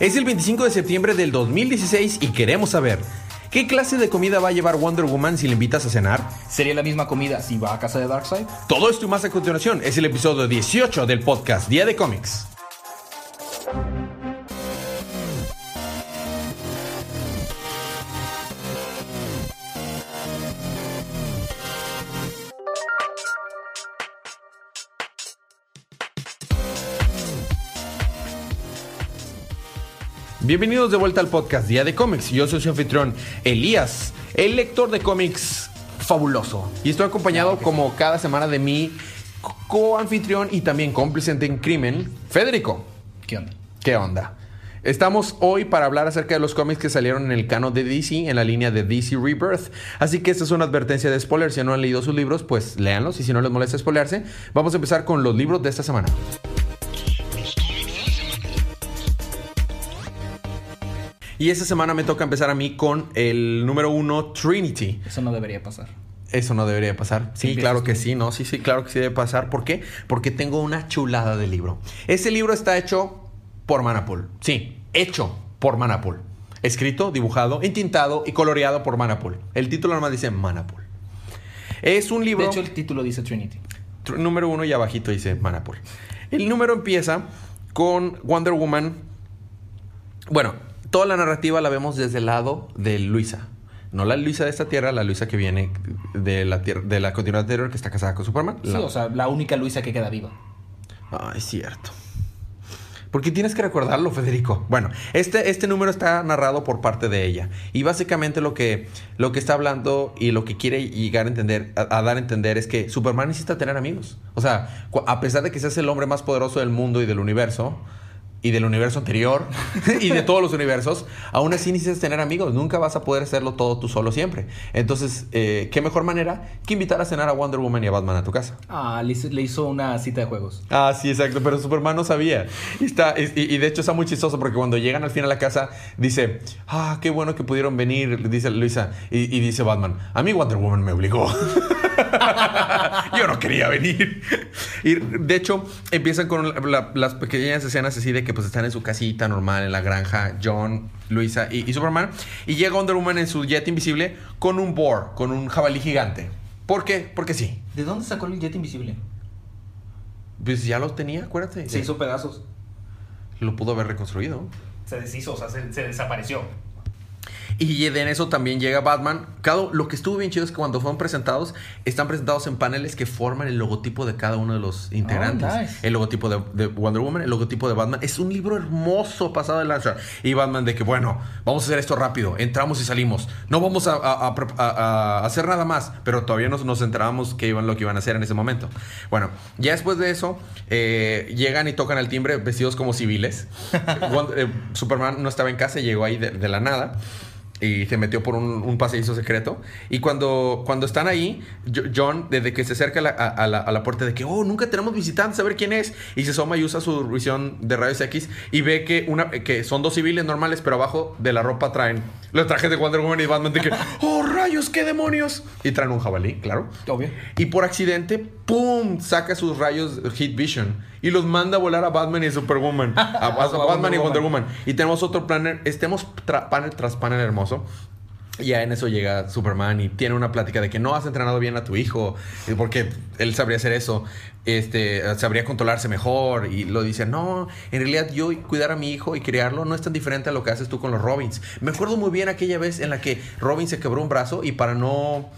Es el 25 de septiembre del 2016 y queremos saber, ¿qué clase de comida va a llevar Wonder Woman si le invitas a cenar? ¿Sería la misma comida si va a casa de Darkseid? Todo esto y más a continuación es el episodio 18 del podcast Día de Cómics. Bienvenidos de vuelta al podcast Día de Cómics. Yo soy su anfitrión Elías, el lector de cómics fabuloso. Y estoy acompañado como cada semana de mi co-anfitrión y también cómplice en crimen, Federico. ¿Qué onda? ¿Qué onda? Estamos hoy para hablar acerca de los cómics que salieron en el canon de DC, en la línea de DC Rebirth. Así que esta es una advertencia de spoilers. Si no han leído sus libros, pues léanlos. Y si no les molesta spoilearse, vamos a empezar con los libros de esta semana. Y esta semana me toca empezar a mí con el número uno, Trinity. Eso no debería pasar. Eso no debería pasar. Sí, claro que sí, no, sí, sí, claro que sí debe pasar. ¿Por qué? Porque tengo una chulada de libro. Ese libro está hecho por Manapul. Sí, hecho por Manapul. Escrito, dibujado, entintado y coloreado por Manapul. El título nomás dice Manapul. Es un libro De hecho, el título dice Trinity. tr- número uno y abajito dice Manapul. El número empieza con Wonder Woman. Bueno, toda la narrativa la vemos desde el lado de Luisa. No la Luisa de esta tierra, la Luisa que viene de la, tierra, de la continuidad anterior que está casada con Superman. Sí, La- o sea, la única Luisa que queda viva. Ah, es cierto. Porque tienes que recordarlo, Federico. Bueno, este, este número está narrado por parte de ella. Y básicamente lo que, lo que está hablando y lo que quiere llegar a entender, a, a dar a entender es que Superman necesita tener amigos. O sea, a pesar de que seas el hombre más poderoso del mundo y del universo, y del universo anterior, y de todos los universos, aún así necesitas tener amigos. Nunca vas a poder hacerlo todo tú solo siempre. Entonces, eh, ¿qué mejor manera que invitar a cenar a Wonder Woman y a Batman a tu casa? Ah, le hizo, le hizo una cita de juegos. Ah, sí, exacto, pero Superman no sabía. Y, está, y, y de hecho está muy chistoso porque cuando llegan al fin a la casa, dice, ah, qué bueno que pudieron venir, dice Luisa. Y, y dice Batman, a mí Wonder Woman me obligó. Yo no quería venir. Y de hecho, empiezan con la- la- las pequeñas escenas así de que pues están en su casita normal, en la granja, John, Luisa y, y Superman. Y llega Wonder Woman en su jet invisible con un boar, con un jabalí gigante. ¿Por qué? Porque sí. ¿De dónde sacó el jet invisible? Pues ya lo tenía, acuérdate. Se hizo pedazos. Lo pudo haber reconstruido. Se deshizo, o sea, se, se desapareció. Y en eso también llega Batman. Cada, lo que estuvo bien chido es que cuando fueron presentados, están presentados en paneles que forman el logotipo de cada uno de los integrantes. Oh, nice. El logotipo de, de Wonder Woman, el logotipo de Batman. Es un libro hermoso pasado de lanza. Y Batman de que, bueno, vamos a hacer esto rápido. Entramos y salimos. No vamos a, a- a- a- a hacer nada más. Pero todavía nos, nos enterábamos que iban lo que iban a hacer en ese momento. Bueno, ya después de eso, eh, llegan y tocan al timbre vestidos como civiles. Eh, Superman no estaba en casa, llegó ahí de- de la nada y se metió por un, un pasadizo secreto. Y cuando, cuando están ahí, Jo- John, desde que se acerca a la, a- a la- a la puerta de que, oh, nunca tenemos visitantes, a ver quién es, y se asoma y usa su visión de rayos X y ve que, una, que son dos civiles normales, pero abajo de la ropa traen los trajes de Wonder Woman y Batman de que, oh, rayos, qué demonios. Y traen un jabalí, claro. Obvio. Y por accidente, ¡pum! Saca sus rayos Heat Vision y los manda a volar a Batman y Superwoman. A, a- a A Batman Wonder y Wonder Woman. Woman. Y tenemos otro planner, estemos tra- panel tras panel hermoso. Y ya en eso llega Superman y tiene una plática de que no has entrenado bien a tu hijo, porque él sabría hacer eso, este, sabría controlarse mejor. Y lo dice, no, en realidad yo cuidar a mi hijo y criarlo no es tan diferente a lo que haces tú con los Robins. Me acuerdo muy bien aquella vez en la que Robin se quebró un brazo y para no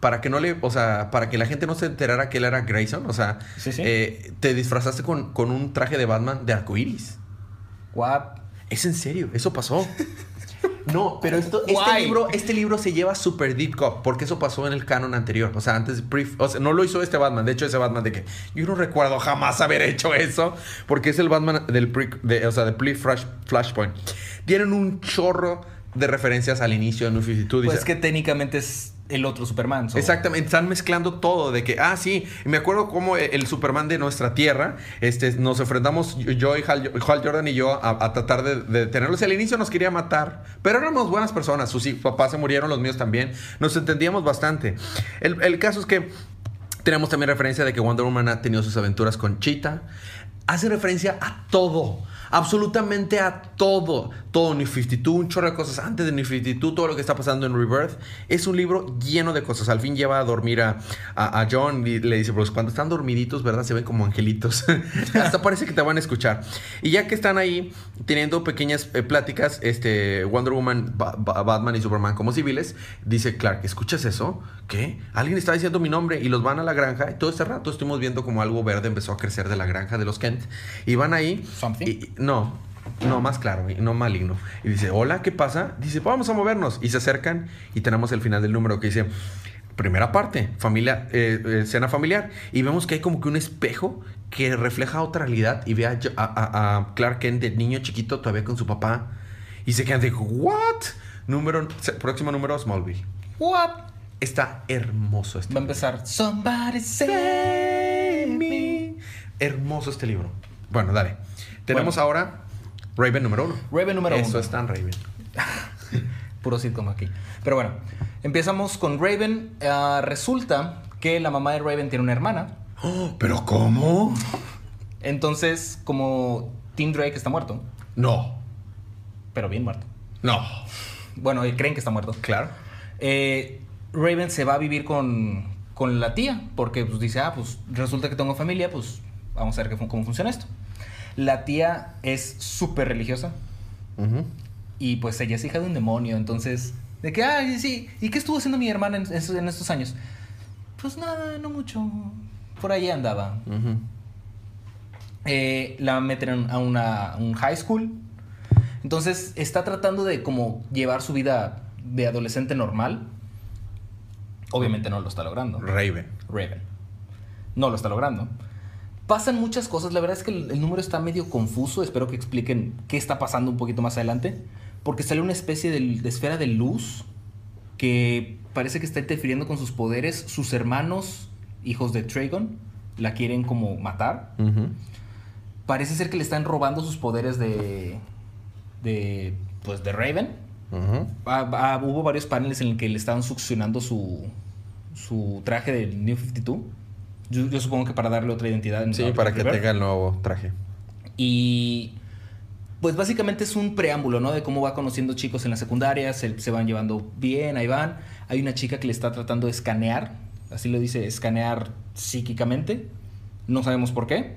para que no le, o sea, para que la gente no se enterara que él era Grayson, o sea, Sí, sí. eh, te disfrazaste con, con un traje de Batman de arcoiris. What? Es en serio, eso pasó. No, pero esto, este, libro, este libro se lleva super deep cut porque eso pasó en el canon anterior. O sea, antes, o sea, no lo hizo este Batman. De hecho, ese Batman de que yo no recuerdo jamás haber hecho eso porque es el Batman del pre, de, o sea, de pre Flash, Flashpoint. Tienen un chorro de referencias al inicio de New 52. Pues Dice- que técnicamente es el otro Superman. Exactamente, están mezclando todo de que, ah, sí, me acuerdo cómo el Superman de nuestra tierra, este, nos enfrentamos yo y Hal, Jordan y yo a, tratar de, de detenerlos. Al inicio nos quería matar, pero éramos buenas personas, sus papás se murieron, los míos también, nos entendíamos bastante. El, el caso es que tenemos también referencia de que Wonder Woman ha tenido sus aventuras con Cheetah. Hace referencia a todo, absolutamente a todo. Todo New 52, un chorro de cosas antes de New 52, todo lo que está pasando en Rebirth. Es un libro lleno de cosas. Al fin lleva a dormir a, a- John y le dice, pues cuando están dormiditos, ¿verdad? Se ven como angelitos. Hasta parece que te van a escuchar. Y ya que están ahí teniendo pequeñas eh, pláticas, este, Wonder Woman, Ba- Ba- Batman y Superman como civiles, dice Clark, ¿escuchas eso? ¿Qué? Alguien está diciendo mi nombre y los van a la granja. Y todo este rato estuvimos viendo como algo verde empezó a crecer de la granja de los Kent. Y van ahí. Something. y- y- no, no, más claro, no maligno. Y dice, hola, ¿qué pasa? Dice, "Pues vamos a movernos. Y se acercan y tenemos el final del número que dice, primera parte, familia, eh, eh, escena familiar. Y vemos que hay como que un espejo que refleja otra realidad y ve a, Clark Kent de niño chiquito todavía con su papá. Y se quedan de, ¿what? Número, próximo número, Smallville. What? Está hermoso este Va a empezar. Somebody save me. Hermoso este libro. Bueno, dale. Tenemos Bueno. ahora Raven número uno. Raven número Eso uno. es tan Raven. Puro sitcom aquí. Pero bueno, empezamos con Raven. Ah, resulta que la mamá de Raven tiene una hermana. Oh, ¿Pero cómo? Entonces, como Tim Drake está muerto, No. pero bien muerto. No. Bueno, eh, creen que está muerto. Claro. Eh, Raven se va a vivir con, con la tía, porque pues, dice, ah, pues resulta que tengo familia, pues vamos a ver qué cómo funciona esto. La tía es súper religiosa y pues ella es hija de un demonio, entonces, de que, ay, sí, ¿y qué estuvo haciendo mi hermana en, estos años? Pues nada, no mucho, por ahí andaba. Eh, la meten en- a, una, a un high school. Entonces está tratando de como llevar su vida de adolescente normal. Obviamente no lo está logrando. Raven. Raven. No lo está logrando. Pasan muchas cosas. La verdad es que el, el número está medio confuso. Espero que expliquen qué está pasando un poquito más adelante. Porque sale una especie de, de esfera de luz que parece que está interfiriendo con sus poderes. Sus hermanos, hijos de Tragon, la quieren como matar parece ser que le están robando sus poderes de. de. pues de Raven. Ah, ah, hubo varios paneles en el que le estaban succionando su. su traje del New 52. Yo, yo supongo que para darle otra identidad. en Sí, para que tenga el nuevo traje. Y. Pues básicamente es un preámbulo, ¿no? De cómo va conociendo chicos en la secundaria, se, se van llevando bien, ahí van. Hay una chica que le está tratando de escanear, así lo dice, escanear psíquicamente. No sabemos por qué.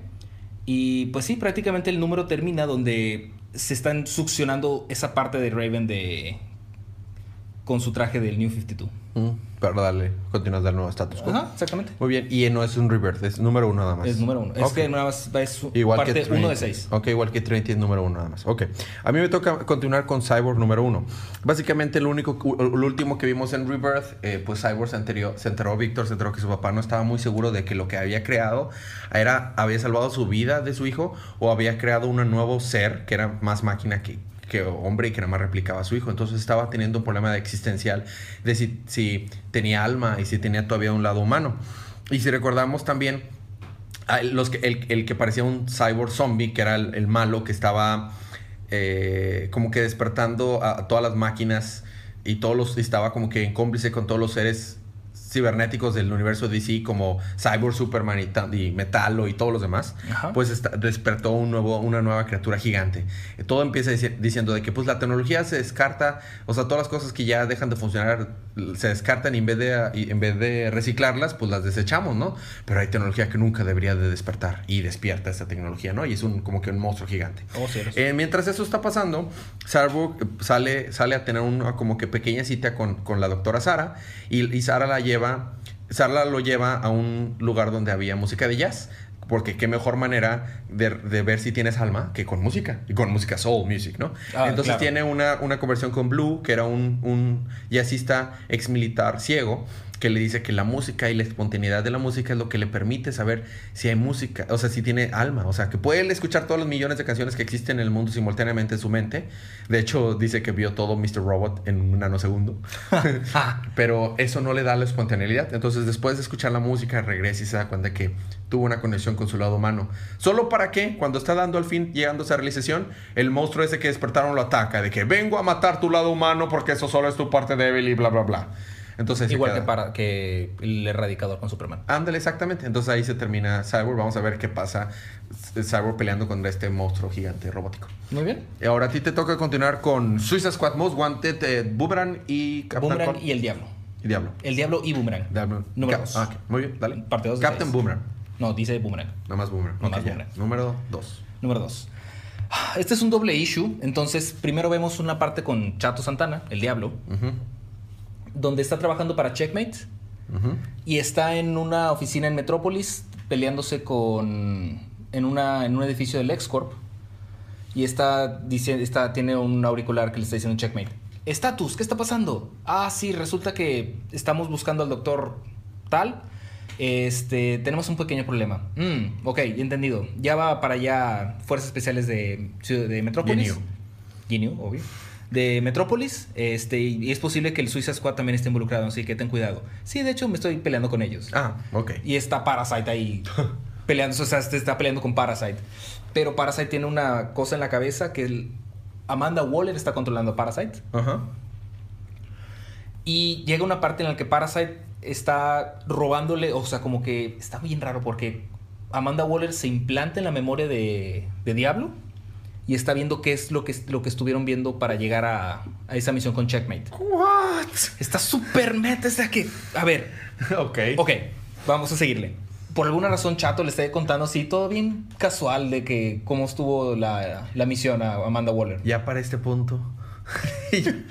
Y pues sí, prácticamente el número termina donde se están succionando esa parte de Raven de. Con su traje del New 52. Ujú. Pero dale, continúas del nuevo status quo. Ajá, exactamente. Muy bien, y no es un rebirth, es número uno nada más. Es número uno. Es Ok. que nada más es Igual parte que uno de seis. Ok, igual que Trinity es número uno nada más. Ok. A mí me toca continuar con Cyborg número uno. Básicamente, lo único, lo último que vimos en Rebirth, eh, pues Cyborg se enteró, se enteró, Víctor se enteró que su papá no estaba muy seguro de que lo que había creado era, había salvado su vida de su hijo o había creado un nuevo ser que era más máquina que, que hombre y que nada más replicaba a su hijo. Entonces estaba teniendo un problema de existencial de si, si tenía alma y si tenía todavía un lado humano. Y si recordamos también los el, el que parecía un cyborg zombie, que era el, malo que estaba eh, como que despertando a, a todas las máquinas y todos los estaba como que en cómplice con todos los seres cibernéticos del universo DC como Cyborg, Superman y, ta- y todos los demás, Ajá. pues está- despertó un nuevo, una nueva criatura gigante. Eh, Todo empieza dici- diciendo de que pues la tecnología se descarta, o sea, todas las cosas que ya dejan de funcionar se descartan y en vez de, y en vez de reciclarlas, pues las desechamos, ¿no? Pero hay tecnología que nunca debería de despertar y despierta esa tecnología, ¿no? Y es un, como que un monstruo gigante. Oh. Eh, mientras eso está pasando, Cyborg eh, sale, sale a tener una como que pequeña cita con, con la doctora Sara y, y Sara la lleva, Sara lo lleva a un lugar donde había música de jazz. Porque qué mejor manera de, de ver si tienes alma que con música. Y con música soul music, ¿no? Ah, Entonces claro. tiene una, una conversión con Blue, que era un, un jazzista ex militar ciego, que le dice que la música y la espontaneidad de la música es lo que le permite saber si hay música, o sea, si tiene alma, o sea, que puede escuchar todos los millones de canciones que existen en el mundo simultáneamente en su mente. De hecho, dice que vio todo Mr. Robot en un nanosegundo. Pero eso no le da la espontaneidad. Entonces, después de escuchar la música, regresa y se da cuenta que tuvo una conexión con su lado humano. Solo para que, cuando está dando al fin, llegando a esa realización, el monstruo ese que despertaron lo ataca, de que vengo a matar tu lado humano porque eso solo es tu parte débil y bla, bla, bla. Entonces Igual que, para, que el erradicador con Superman. Ándale, exactamente. Entonces ahí se termina Cyborg. Vamos a ver qué pasa. Cyborg peleando contra este monstruo gigante robótico. Muy bien. Y ahora a ti te toca continuar con Suicide Squad Most Wanted, eh, Boomerang y Captain Boomerang Con- y el Diablo. y Diablo. El Diablo y Boomerang. Diablo. Número Cap- dos. ah, ok. Muy bien, dale. Parte dos de Captain seis. Boomerang. No, dice Boomerang. Nada más Boomerang. Nada Ok, más ya. Boomerang. Número 2. Número 2. Este es un doble issue. Entonces, primero vemos una parte con Chato Santana, el Diablo, donde está trabajando para Checkmate y está en una oficina en Metrópolis peleándose con. en, una, en un edificio del LexCorp. Y está, dice, está, tiene un auricular que le está diciendo Checkmate. Estatus, ¿qué está pasando? Ah, sí, resulta que estamos buscando al doctor tal. Este, tenemos un pequeño problema. Mm, ok, entendido. Ya va para allá Fuerzas Especiales de, de Metrópolis. GNU. GNU, obvio. De Metrópolis. Este, y es posible que el Suicide Squad también esté involucrado, así que ten cuidado. Sí, de hecho, me estoy peleando con ellos. Ah, ok. Y está Parasite ahí peleando, o sea, este está peleando con Parasite. Pero Parasite tiene una cosa en la cabeza que el- Amanda Waller está controlando a Parasite. Ajá. Y llega una parte en la que Parasite está robándole, o sea, como que está bien raro porque Amanda Waller se implanta en la memoria de, de Diablo y está viendo qué es lo que, lo que estuvieron viendo para llegar a, a esa misión con Checkmate. What? Está súper meta, es que... A ver, ok. Ok, vamos a seguirle. Por alguna razón, Chato le está contando así, todo bien casual de que cómo estuvo la, la misión a Amanda Waller. Ya para este punto.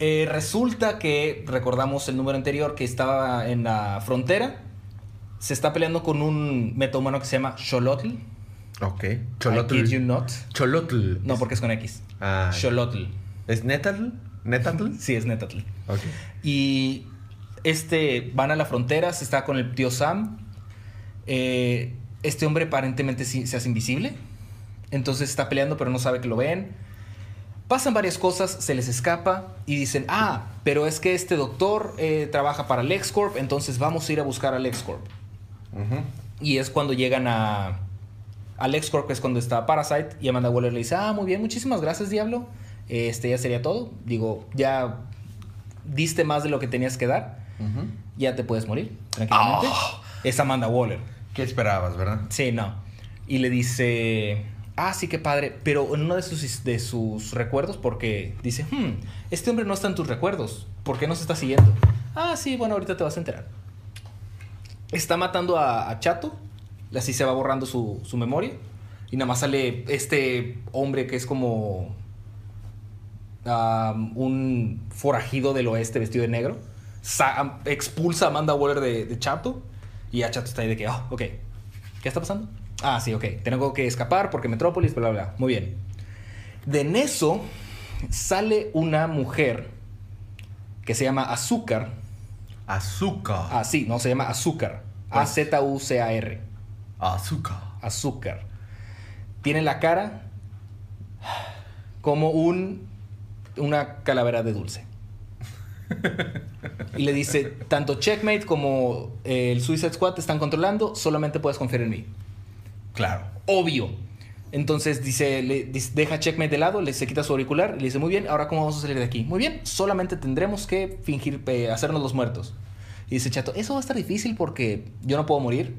Eh, resulta que, recordamos el número anterior, que estaba en la frontera. Se está peleando con un metahumano que se llama Xolotl. Ok. I Cholotl. kid you not. Cholotl. No, porque es con X. Ah. Xolotl. ¿Es Netatl? ¿Netatl? Sí, es Netatl. Ok. Y este van a la frontera, se está con el tío Sam. Eh, este hombre aparentemente sí- se hace invisible. Entonces está peleando, pero no sabe que lo ven. Pasan varias cosas, se les escapa y dicen, ah, pero es que este doctor eh, trabaja para LexCorp, entonces vamos a ir a buscar a LexCorp. Ujú. Y es cuando llegan a, a LexCorp, que es cuando está Parasite, y Amanda Waller le dice, ah, muy bien, muchísimas gracias, Diablo. Este ya sería todo. Digo, ya diste más de lo que tenías que dar. Ya te puedes morir, tranquilamente. Ah. Es Amanda Waller. ¿Qué esperabas, verdad? Sí, no. Y le dice, ah, sí, qué padre. Pero en uno de sus, de sus recuerdos, porque dice, hmm, este hombre no está en tus recuerdos. ¿Por qué no se está siguiendo? Ah, sí, bueno, ahorita te vas a enterar. Está matando a, a Chato. Así se va borrando su, su memoria. Y nada más sale este hombre que es como um, un forajido del oeste vestido de negro. Sa- expulsa a Amanda Waller de, de Chato. Y a Chato está ahí de que, ah, ok. ¿Qué está pasando? Ah, sí, ok. Tengo que escapar porque Metrópolis, bla, bla, bla. Muy bien. De en eso sale una mujer que se llama Azúcar. Azúcar. Ah, sí, no, se llama Azúcar. A-Z-U-C-A-R. Azúcar. Azúcar. Tiene la cara como un una calavera de dulce. Y le dice, tanto Checkmate como eh, el Suicide Squad te están controlando, solamente puedes confiar en mí. Claro. Obvio. Entonces dice, le, dice- deja Checkmate de lado, le se quita su auricular y le dice, muy bien, ahora cómo vamos a salir de aquí. Muy bien, solamente tendremos que fingir, eh, hacernos los muertos. Y dice Chato, eso va a estar difícil porque yo no puedo morir.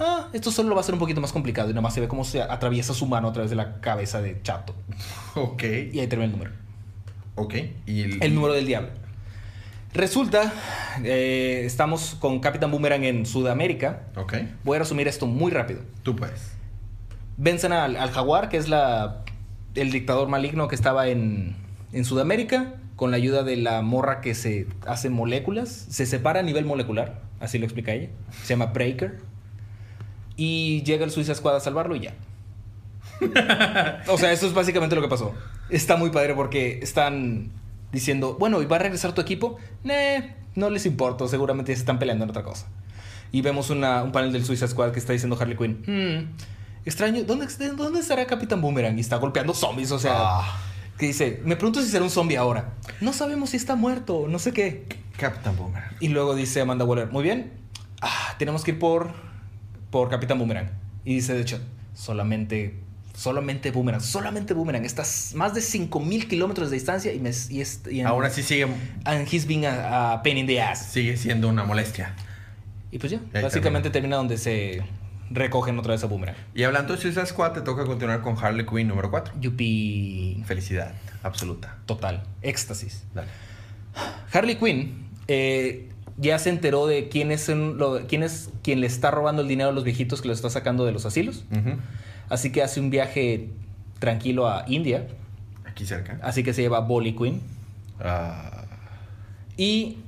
Ah, esto solo lo va a ser un poquito más complicado. Y nada más se ve cómo se atraviesa su mano a través de la cabeza de Chato. Ok. Y ahí termina el número. Ok. Y el, El número del diablo. Resulta, eh, estamos con Capitán Boomerang en Sudamérica. Ok. Voy a resumir esto muy rápido. Tú puedes. Vencen al, al jaguar, que es la, el dictador maligno que estaba en, en Sudamérica, con la ayuda de la morra que se hace moléculas. Se separa a nivel molecular, así lo explica ella. Se llama Breaker. Y llega el Suicide Squad a salvarlo y ya. o sea, eso es básicamente lo que pasó. Está muy padre porque están diciendo, bueno, ¿y va a regresar tu equipo? Nee, no les importa, seguramente se están peleando en otra cosa. Y vemos una- un panel del Suicide Squad que está diciendo Harley Quinn, "Hmm, extraño, ¿dónde, ¿dónde estará Capitán Boomerang? Y está golpeando zombies, o sea, Ah. que dice, me pregunto si será un zombie ahora. No sabemos si está muerto, no sé qué. Captain Boomer. Y luego dice Amanda Waller, muy bien, ah, tenemos que ir por, por Capitán Boomerang. Y dice, de hecho, solamente Solamente Boomerang, solamente Boomerang. Estás más de 5000 kilómetros de distancia y, me, y, y en- Aún así sigue, and he's being a, a pain in the ass. sigue siendo una molestia. Y pues ya, ahí básicamente termina donde se recogen otra vez a Boomerang. Y hablando de Suicide Squad, te toca continuar con Harley Quinn número 4. Yupi. Felicidad absoluta. Total. Éxtasis. Dale. Harley Quinn eh, ya se enteró de quién es, en lo- quién es quien le está robando el dinero a los viejitos que lo está sacando de los asilos. Así que hace un viaje tranquilo a India. Aquí cerca. Así que se lleva a Bolly Quinn. Ah, Y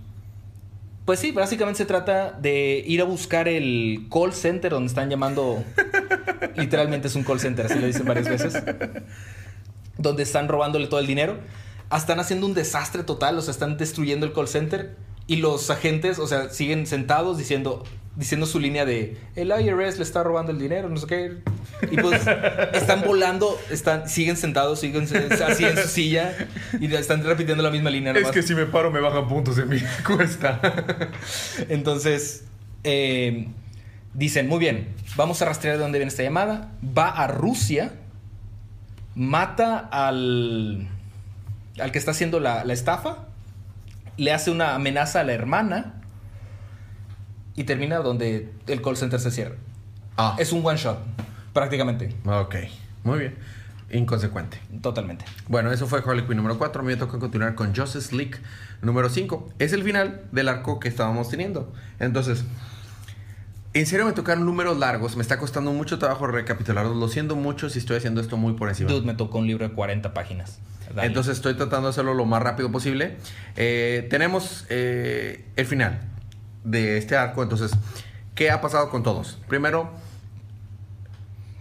pues sí, básicamente se trata de ir a buscar el call center donde están llamando. literalmente es un call center, así lo dicen varias veces. Donde están robándole todo el dinero. Están haciendo un desastre total, o sea, están destruyendo el call center. Y los agentes, o sea, siguen sentados diciendo, diciendo su línea de el IRS le está robando el dinero, no sé qué. Y pues están volando, están, siguen sentados, siguen así en su silla y están repitiendo la misma línea. nomás. si me paro me bajan puntos en mi cuesta. Entonces, eh, dicen, muy bien, vamos a rastrear de dónde viene esta llamada. Va a Rusia, mata al, al que está haciendo la, la estafa, le hace una amenaza a la hermana y termina donde el call center se cierra. Ah, Es un one shot, prácticamente, ok. Muy bien. Inconsecuente. totalmente. Bueno, eso fue Harley Quinn número 4. A mí me toca continuar con Justice League número 5. Es el final del arco que estábamos teniendo. Entonces, en serio me tocaron números largos. Me está costando mucho trabajo recapitularlos. Lo siento mucho si estoy haciendo esto muy por encima. Dude, me tocó un libro de 40 páginas. Dale. Entonces estoy tratando de hacerlo lo más rápido posible. Eh, tenemos eh, el final de este arco. Entonces, ¿qué ha pasado con todos? Primero,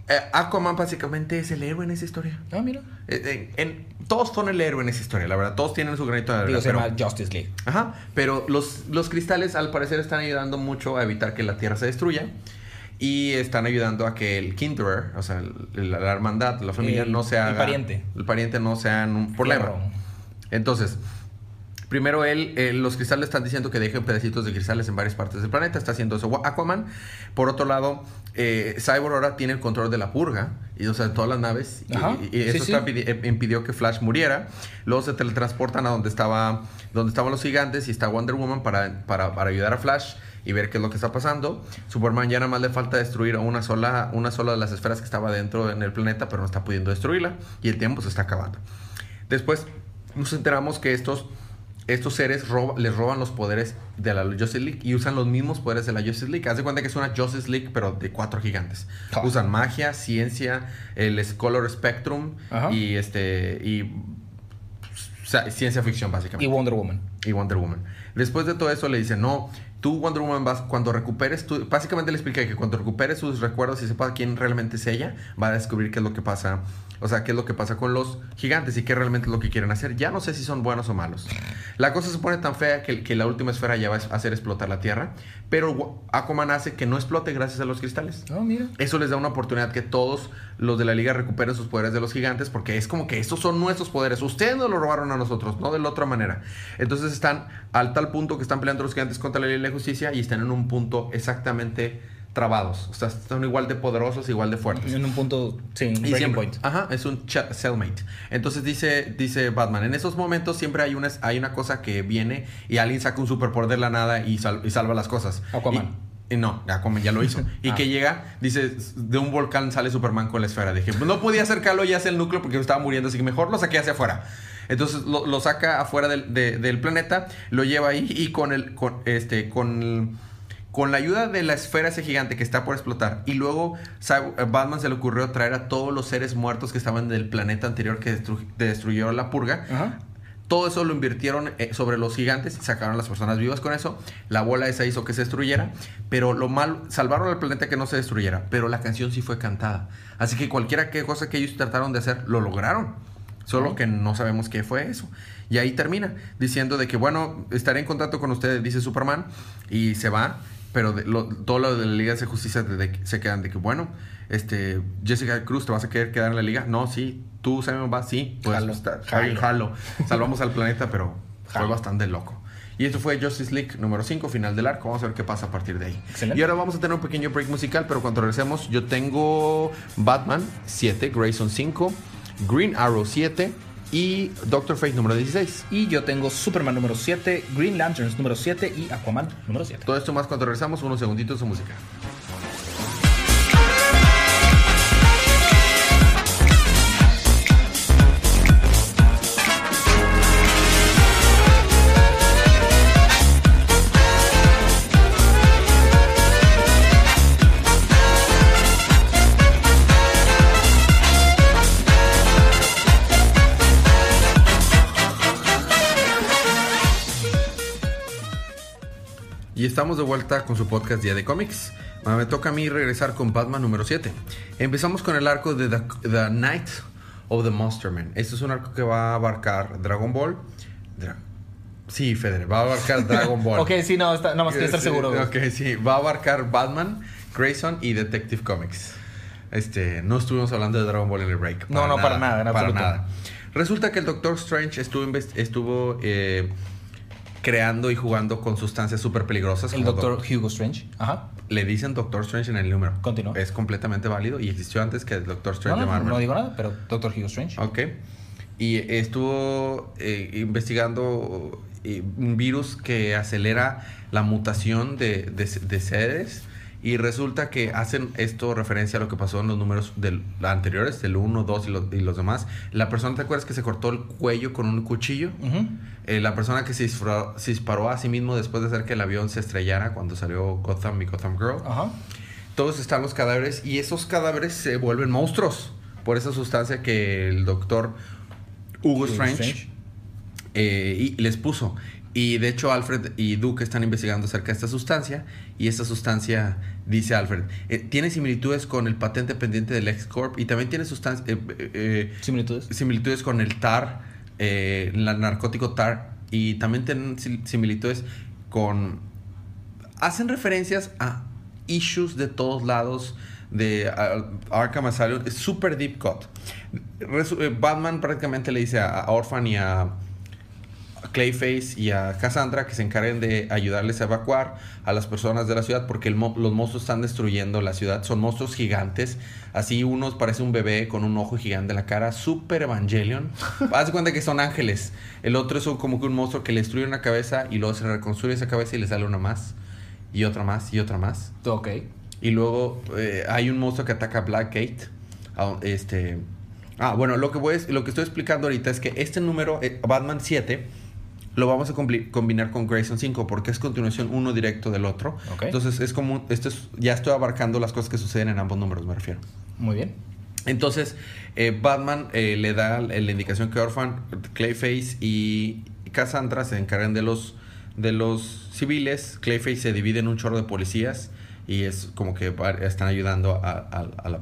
eh, Aquaman básicamente es el héroe en esa historia. Ah, mira. En- todos son el héroe en esa historia, la verdad. Todos tienen su granito de arena. Se pero- llama Justice League. Ajá, pero los, los cristales al parecer están ayudando mucho a evitar que la Tierra se destruya. Y están ayudando a que el Kindred, o sea, el- la, la hermandad, la familia, El- no se el pariente. El pariente no sea un problema. Entonces, primero él, eh, los cristales están diciendo que dejen pedacitos de cristales en varias partes del planeta. Está haciendo eso Aquaman. Por otro lado, eh, Cyborg ahora tiene el control de la purga. Y, o sea, de todas las naves. Y- Ajá. Y, y eso Sí, está sí. eh, impidió que Flash muriera. Luego se teletransportan a donde estaba donde estaban los gigantes y está Wonder Woman para, para, para ayudar a Flash y ver qué es lo que está pasando. Superman ya nada más le falta destruir a una sola, una sola de las esferas que estaba dentro en el planeta, pero no está pudiendo destruirla y el tiempo se está acabando. Después nos enteramos que estos, estos seres roba- les roban los poderes de la Justice League y usan los mismos poderes de la Justice League. Haz de cuenta que es una Justice League, pero de cuatro gigantes. Ah. Usan magia, ciencia, el Color Spectrum y este y o sea, ciencia ficción básicamente Y Wonder Woman. y Wonder Woman. Después de todo eso le dice, no, tú Wonder Woman vas, cuando recuperes, básicamente le explica que cuando recuperes sus recuerdos y sepa quién realmente es ella, va a descubrir qué es lo que pasa, o sea, qué es lo que pasa con los gigantes y qué realmente es lo que quieren hacer. Ya no sé si son buenos o malos. La cosa se pone tan fea que, que la última esfera ya va a hacer explotar la Tierra, pero Aquaman hace que no explote gracias a los cristales. Oh, mira. Eso les da una oportunidad que todos los de la liga recuperen sus poderes de los gigantes, porque es como que estos son nuestros poderes. Ustedes nos lo robaron a nosotros, no de la otra manera. Entonces están al tal punto que están peleando los gigantes contra la ley de la justicia y están en un punto exactamente trabados. O sea, están igual de poderosos, igual de fuertes. En un punto, sí, un Y breaking siempre- point. Ajá, es un cellmate. Entonces dice, dice Batman, en esos momentos siempre hay una, hay una cosa que viene y alguien saca un superpoder de la nada y, sal- y salva las cosas. Aquaman. Y, y no, Aquaman ya lo hizo. Y Ah. que llega, dice, de un volcán sale Superman con la esfera. Dije, no podía acercarlo ya hacia el núcleo porque estaba muriendo, así que mejor lo saqué hacia afuera. Entonces lo, lo saca afuera del, de- del planeta, lo lleva ahí y con el, con, este, con el- con la ayuda de la esfera ese gigante que está por explotar y luego eh, Batman se le ocurrió traer a todos los seres muertos que estaban del planeta anterior que destru- destruyó la purga. Ajá. Todo eso lo invirtieron eh, sobre los gigantes y sacaron a las personas vivas con eso. La bola esa hizo que se destruyera, pero lo mal salvaron al planeta que no se destruyera, pero la canción sí fue cantada. Así que cualquiera que cosa que ellos trataron de hacer lo lograron. Solo que no sabemos qué fue eso. Y ahí termina diciendo de que bueno, estaré en contacto con ustedes, dice Superman, y se va. Pero de- lo- todo lo de la Liga de Justicia de- de- se quedan de que bueno, este Jessica Cruz, ¿te vas a querer quedar en la liga? No, sí. ¿Tú, Simon, vas? Sí. Pues Jalo, está- jalo. jalo. Salvamos al planeta, pero fue bastante loco. Y esto fue Justice League número 5, final del arco. Vamos a ver qué pasa a partir de ahí. Excelente. Y ahora vamos a tener un pequeño break musical, pero cuando regresemos, yo tengo Batman 7, Grayson 5, Green Arrow 7 y Doctor Fate número 16. Y yo tengo Superman número 7, Green Lanterns número 7 y Aquaman número 7. Todo esto más cuando regresamos, unos segunditos de música. Estamos de vuelta con su podcast Día de Cómics. Me toca a mí regresar con Batman número 7. Empezamos con el arco de The, The Night of the Monster Man. Este es un arco que va a abarcar Dragon Ball. Dra- sí, Federer, va a abarcar Dragon Ball. Ok, sí, no, está, no más quería estar seguro. güey. Ok, sí, va a abarcar Batman, Grayson y Detective Comics. Este, no estuvimos hablando de Dragon Ball en el break. No, no, para nada, en para absoluto. nada. Resulta que el Doctor Strange estuvo, estuvo eh, creando y jugando con sustancias súper peligrosas. El doctor doc- Hugo Strange. Ajá. Le dicen Doctor Strange en el número. Continúa. Es completamente válido y existió antes que el Doctor No, Strange no, de Marvel. no digo nada, pero Doctor Hugo Strange. Ok. Y estuvo eh, investigando eh, un virus que acelera la mutación de, de, de seres. Y resulta que hacen esto referencia a lo que pasó en los números del, anteriores, del 1, 2 y, los- y los demás. La persona, ¿te acuerdas que se cortó el cuello con un cuchillo? Eh, la persona que se disparó, se disparó a sí mismo después de hacer que el avión se estrellara cuando salió Gotham y Gotham Girl todos están los cadáveres y esos cadáveres se vuelven monstruos por esa sustancia que el doctor Hugo Hugo Strange, Strange. eh, y les puso. Y de hecho Alfred y Duke están investigando acerca de esta sustancia y esta sustancia, dice Alfred, eh, tiene similitudes con el patente pendiente del X-Corp y también tiene sustancia, eh, eh, Similitudes. similitudes con el TAR, el narcótico TAR, y también tienen sim- similitudes con... Hacen referencias a issues de todos lados de Arkham Asylum. Es super deep cut. Batman prácticamente le dice a, a Orphan y a Clayface y a Cassandra que se encarguen de ayudarles a evacuar a las personas de la ciudad porque el mo- los monstruos están destruyendo la ciudad. Son monstruos gigantes. Así uno parece un bebé con un ojo gigante en la cara. Super Evangelion. Haz cuenta que son ángeles. El otro es un- como que un monstruo que le destruye una cabeza y luego se reconstruye esa cabeza y le sale una más. Y otra más y otra más. Ok. Y luego eh, hay un monstruo que ataca a Blackgate. Ah, Este. Ah, bueno, lo que, voy a- lo que estoy explicando ahorita es que este número, eh, Batman 7, lo vamos a combinar con Grayson 5 porque es continuación uno directo del otro. Entonces es como, esto es, ya estoy abarcando las cosas que suceden en ambos números, me refiero. Muy bien. Entonces, eh, Batman eh, le da la indicación que Orphan, Clayface y Cassandra se encargan de los, de los civiles. Clayface se divide en un chorro de policías y es como que están ayudando a, a- a la,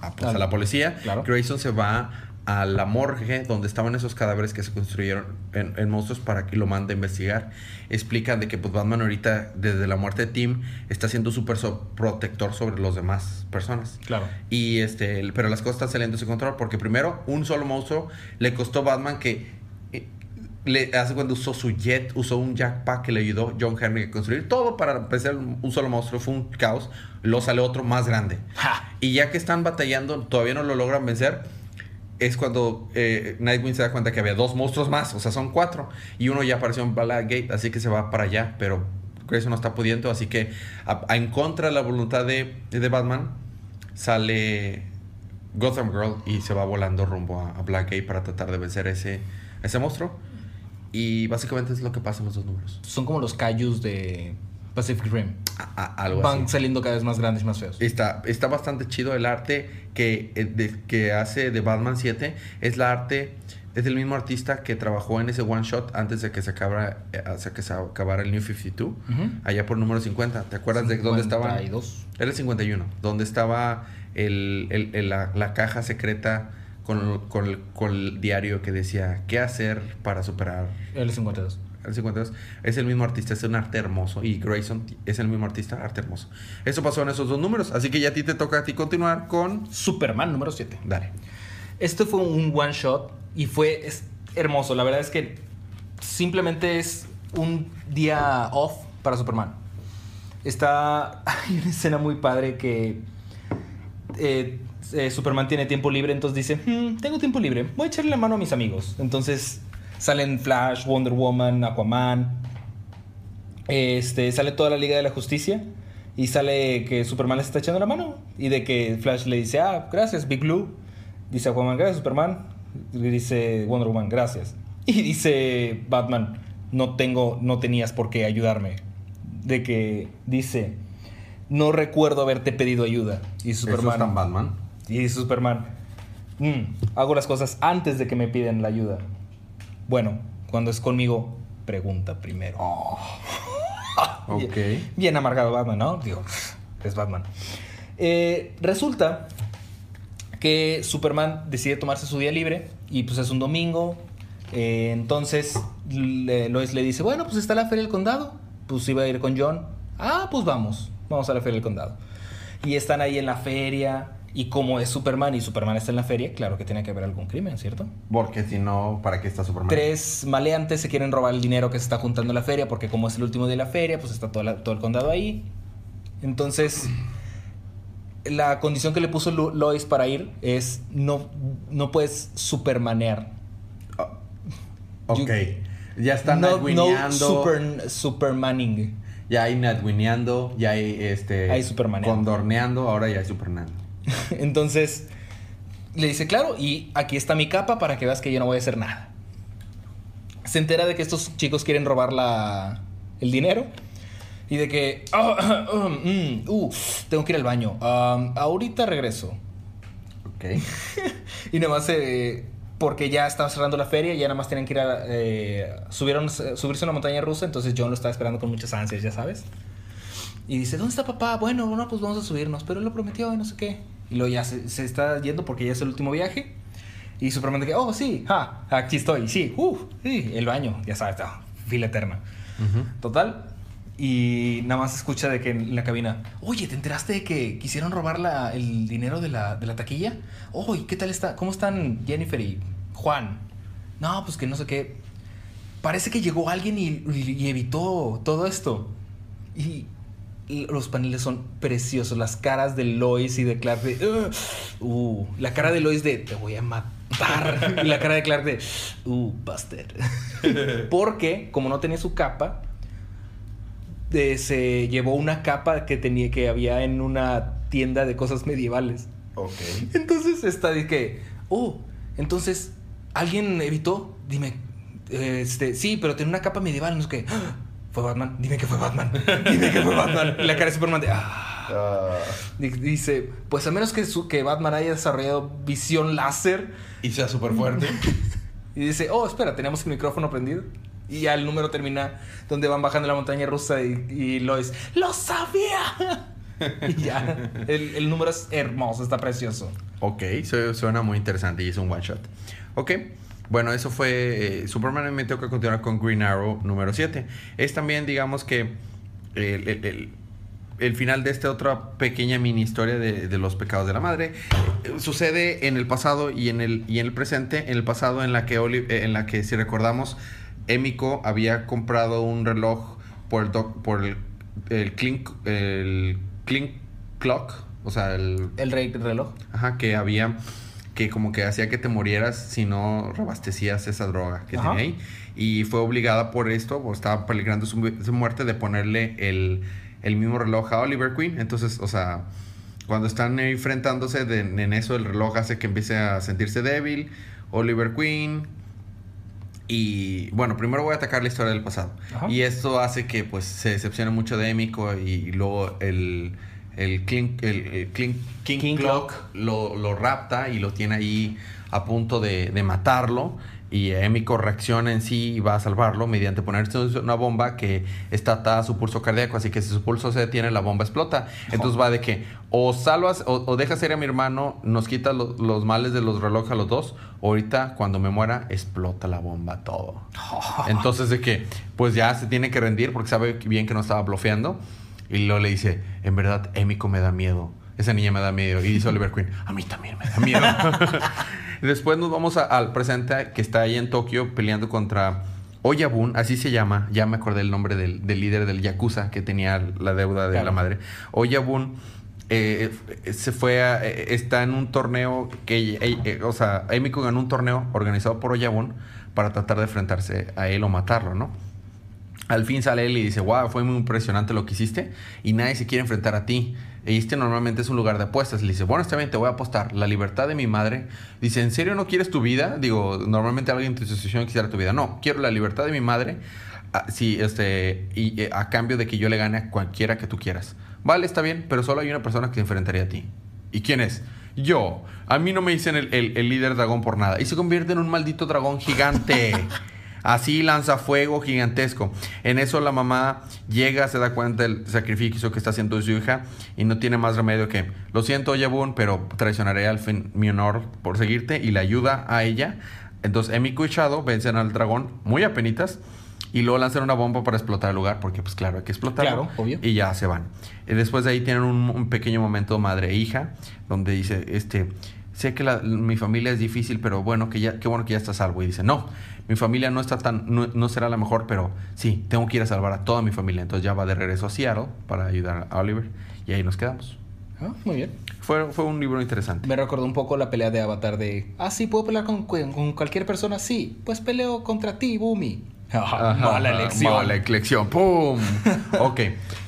a, pues, la policía. Claro. Grayson se va a la morgue donde estaban esos cadáveres que se construyeron en, en monstruos para que lo mande a investigar. Explican de que pues, Batman ahorita, desde la muerte de Tim, está siendo súper so- protector sobre las demás personas. Claro. Y este, pero las cosas están saliendo de su control porque primero un solo monstruo le costó a Batman que eh, le hace cuando usó su jet, usó un jackpack que le ayudó John Henry a construir todo para empezar un solo monstruo, fue un caos. Luego sale otro más grande. Ja. Y ya que están batallando, todavía no lo logran vencer. Es cuando eh, Nightwing se da cuenta que había dos monstruos más, o sea, son cuatro. Y uno ya apareció en Gate, así que se va para allá. Pero Grayson no está pudiendo, así que a- a- en contra de la voluntad de, de Batman, sale Gotham Girl y se va volando rumbo a, a Blackgate para tratar de vencer ese, ese monstruo. Y básicamente es lo que pasa en los dos números. Son como los Kaijus de Pacific Rim. A- algo Van así. saliendo cada vez más grandes y más feos. Está, está bastante chido el arte que, eh, de- que hace de Batman 7. Es la arte, es el mismo artista que trabajó en ese one shot antes de que se acabara, eh, hasta que se acabara el New 52. Ujú. Allá por número 50. ¿Te acuerdas de dónde estaban? 52. Era el 51. Donde estaba el, el- el- la, la caja secreta con, con el, con el diario que decía qué hacer para superar El 52. El 52 es el mismo artista, es un arte hermoso. Y Grayson es el mismo artista, arte hermoso. Eso pasó en esos dos números. Así que ya a ti te toca a ti continuar con. Superman número 7. Dale. Este fue un one shot y fue es hermoso. La verdad es que simplemente es un día off para Superman. Está. Hay una escena muy padre que. eh, eh, Superman tiene tiempo libre, entonces dice: "Hmm, Tengo tiempo libre, voy a echarle la mano a mis amigos. Entonces salen Flash, Wonder Woman, Aquaman. Este, sale toda la Liga de la Justicia. Y sale que Superman les está echando la mano. Y de que Flash le dice: Ah, gracias, Big Blue. Dice Aquaman: Gracias, Superman. Y dice Wonder Woman: Gracias. Y dice Batman: No tengo, no tenías por qué ayudarme. De que dice: No recuerdo haberte pedido ayuda. Y ¿Eso Superman. es Batman? Y Superman, "Mm, hago las cosas antes de que me piden la ayuda. Bueno, cuando es conmigo, pregunta primero. Ok. Bien, bien amargado Batman, ¿no? Digo, es Batman. Eh, resulta que Superman decide tomarse su día libre y pues es un domingo. Eh, entonces le- Lois le dice, bueno, pues está la feria del condado. Pues iba a ir con John. Ah, pues vamos, vamos a la feria del condado. Y están ahí en la feria. Y como es Superman y Superman está en la feria, claro que tiene que haber algún crimen, ¿cierto? Porque si no, ¿para qué está Superman? Tres maleantes se quieren robar el dinero que se está juntando en la feria, porque como es el último día de la feria, pues está todo, la- todo el condado ahí. Entonces, la condición que le puso Lo- Lois para ir es no, no puedes supermanear. Ok. ya está no, no super, supermanning. Ya hay Nightwingeando, ya hay este. Hay Supermaneando. Condorneando, ahora ya hay Superman. Entonces, le dice, claro, y aquí está mi capa para que veas que yo no voy a hacer nada. Se entera de que estos chicos quieren robar la, el dinero y de que, "Ah, mm, uh, tengo que ir al baño. Um, ahorita regreso. Ok. Y nada más, eh, porque ya estaba cerrando la feria, ya nada más tienen que ir a... eh, subieron, subirse a una montaña rusa, entonces John lo estaba esperando con muchas ansias, ya sabes. Y dice, ¿dónde está papá? Bueno, bueno, pues vamos a subirnos, pero él lo prometió y no sé qué. Y luego ya se, se está yendo porque ya es el último viaje. Y Superman de que, oh, sí, ja, aquí estoy, sí, uh, sí, el baño, ya sabes, ah, fila eterna. Ujú. Total. Y nada más escucha de que en la cabina, oye, ¿te enteraste de que quisieron robar la- el dinero de la, de la taquilla? Oye, ¿qué tal está? ¿Cómo están Jennifer y Juan? No, pues que no sé qué. Parece que llegó alguien y, y- y evitó todo esto. Y los paneles son preciosos. Las caras de Lois y de Clark de... Uh, la cara de Lois de... Te voy a matar. y la cara de Clark de... Uh, bastard. Porque, como no tenía su capa, se llevó una capa que tenía que había en una tienda de cosas medievales. Ok. Entonces está de que, oh, entonces alguien evitó, dime, este, sí, pero tiene una capa medieval, no sé qué. "Ah, Fue Batman, dime que fue Batman, dime que fue Batman. Y la cara de Superman de, ah. Ah, Di- Dice, pues a menos que, su- que Batman haya desarrollado visión láser. y sea súper fuerte. Y dice, oh, espera, tenemos el micrófono prendido. Y ya el número termina donde van bajando la montaña rusa y, y Lois, ¡lo sabía! y ya, el, el número es hermoso, está precioso. ok, su- suena muy interesante y es un one shot. Ok. Bueno, eso fue eh, Superman. Me tengo que continuar con Green Arrow número 7. Es también, digamos que, el, el- el- el final de esta otra pequeña mini historia de, de los pecados de la madre. Eh, sucede en el pasado y en el, y en el presente. En el pasado, en la que, Oli- eh, en la que si recordamos, Emiko había comprado un reloj por el, doc- por el, el clink, el clink clock. O sea, el, El reloj. Ajá, que había que como que hacía que te murieras si no reabastecías esa droga que Ajá. tenía ahí. Y fue obligada por esto, o estaba peligrando su, mu- su muerte, de ponerle el, el mismo reloj a Oliver Queen. Entonces, o sea, cuando están enfrentándose de- en eso, el reloj hace que empiece a sentirse débil. Oliver Queen. Y bueno, primero voy a atacar la historia del pasado. Ajá. Y esto hace que pues se decepcione mucho de Emiko y, luego el, el, el, el Clink- King, King Clock, Lo, lo rapta y lo tiene ahí a punto de, de matarlo. Y Emiko reacciona en sí y va a salvarlo mediante ponerse una bomba que está atada a su pulso cardíaco. Así que si su pulso se detiene, la bomba explota. Entonces va de que o salvas o, o dejas ir a mi hermano, nos quitas lo- los males de los relojes a los dos. O ahorita, cuando me muera, explota la bomba todo. Entonces de que, pues ya se tiene que rendir porque sabe bien que no estaba blofeando. Y luego le dice, en verdad, Emiko me da miedo. Esa niña me da miedo. Y dice Oliver Queen, a mí también me da miedo. Después nos vamos a- al presente que está ahí en Tokio peleando contra Oyabun, así se llama, ya me acordé el nombre del, del líder del Yakuza que tenía la deuda de Claro. la madre. Oyabun eh, eh, se fue a, eh, está en un torneo que, eh, o sea, Emiko ganó un torneo organizado por Oyabun para tratar de enfrentarse a él o matarlo, ¿no? Al fin sale él y dice, wow, fue muy impresionante lo que hiciste y nadie se quiere enfrentar a ti. Y este normalmente es un lugar de apuestas. Le dice, bueno, está bien, te voy a apostar. La libertad de mi madre. Dice, ¿en serio no quieres tu vida? Digo, normalmente alguien en tu institución quisiera tu vida. No, quiero la libertad de mi madre. ah, sí, este, y eh, a cambio de que yo le gane a cualquiera que tú quieras. Vale, está bien, pero solo hay una persona que se enfrentaría a ti. ¿Y quién es? Yo. A mí no me dicen el, el- el líder dragón por nada. Y se convierte en un maldito dragón gigante. Así lanza fuego gigantesco. En eso la mamá llega, se da cuenta del sacrificio que está haciendo su hija y no tiene más remedio que, lo siento Yabun, pero traicionaré al fin mi honor por seguirte y le ayuda a ella. Entonces Emiko y Shadow vencen al dragón muy apenitas y luego lanzan una bomba para explotar el lugar porque pues claro, hay que explotarlo. Claro, obvio. Y ya se van. Y después de ahí tienen un, un pequeño momento madre e hija donde dice, este, sé que la- mi familia es difícil, pero bueno, que ya, qué bueno que ya está salvo. Y dice, no, mi familia no está tan, no, no será la mejor, pero sí, tengo que ir a salvar a toda mi familia. Entonces ya va de regreso a Seattle para ayudar a Oliver y ahí nos quedamos. Ah, muy bien. Fue, fue un libro interesante. Me recordó un poco la pelea de Avatar de, ah, sí, ¿puedo pelear con, con cualquier persona? Sí, pues peleo contra ti, Bumi. Ajá, Mala elección. Mala elección. ¡Pum! ok.